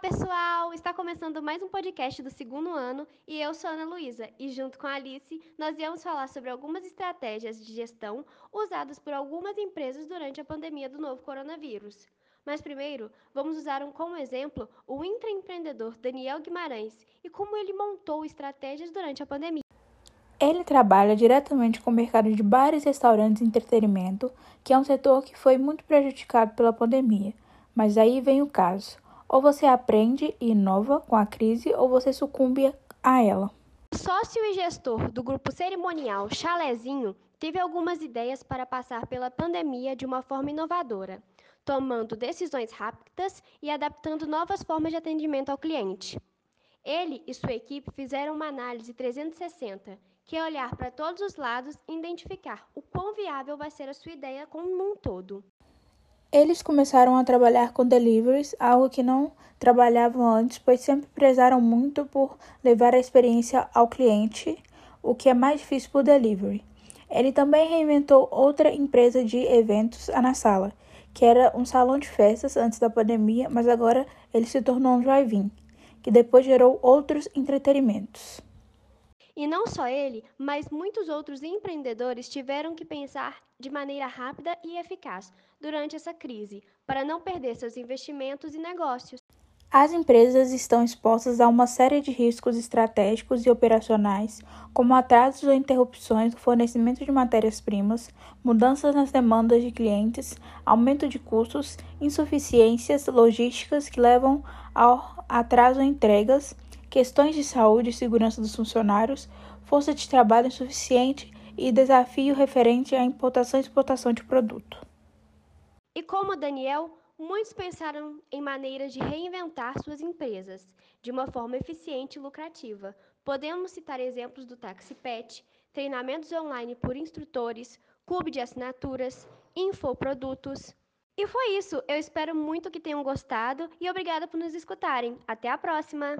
pessoal! Está começando mais um podcast do segundo ano e eu sou Ana Luísa e junto com a Alice nós viemos falar sobre algumas estratégias de gestão usadas por algumas empresas durante a pandemia do novo coronavírus. Mas primeiro, vamos usar um, como exemplo o intraempreendedor Daniel Guimarães e como ele montou estratégias durante a pandemia. Ele trabalha diretamente com o mercado de bares, restaurantes e entretenimento, que é um setor que foi muito prejudicado pela pandemia. Mas aí vem o caso. Ou você aprende e inova com a crise, ou você sucumbe a ela. Sócio e gestor do grupo cerimonial Chalezinho teve algumas ideias para passar pela pandemia de uma forma inovadora, tomando decisões rápidas e adaptando novas formas de atendimento ao cliente. Ele e sua equipe fizeram uma análise 360, que é olhar para todos os lados e identificar o quão viável vai ser a sua ideia como um todo. Eles começaram a trabalhar com deliveries, algo que não trabalhavam antes, pois sempre prezaram muito por levar a experiência ao cliente, o que é mais difícil por delivery. Ele também reinventou outra empresa de eventos na sala, que era um salão de festas antes da pandemia, mas agora ele se tornou um drive-in, que depois gerou outros entretenimentos. E não só ele, mas muitos outros empreendedores tiveram que pensar de maneira rápida e eficaz durante essa crise, para não perder seus investimentos e negócios. As empresas estão expostas a uma série de riscos estratégicos e operacionais, como atrasos ou interrupções no fornecimento de matérias-primas, mudanças nas demandas de clientes, aumento de custos, insuficiências logísticas que levam ao atraso em entregas questões de saúde e segurança dos funcionários, força de trabalho insuficiente e desafio referente à importação e exportação de produto. E como Daniel, muitos pensaram em maneiras de reinventar suas empresas de uma forma eficiente e lucrativa. Podemos citar exemplos do Taxi Pet, treinamentos online por instrutores, clube de assinaturas, infoprodutos. E foi isso. Eu espero muito que tenham gostado e obrigada por nos escutarem. Até a próxima!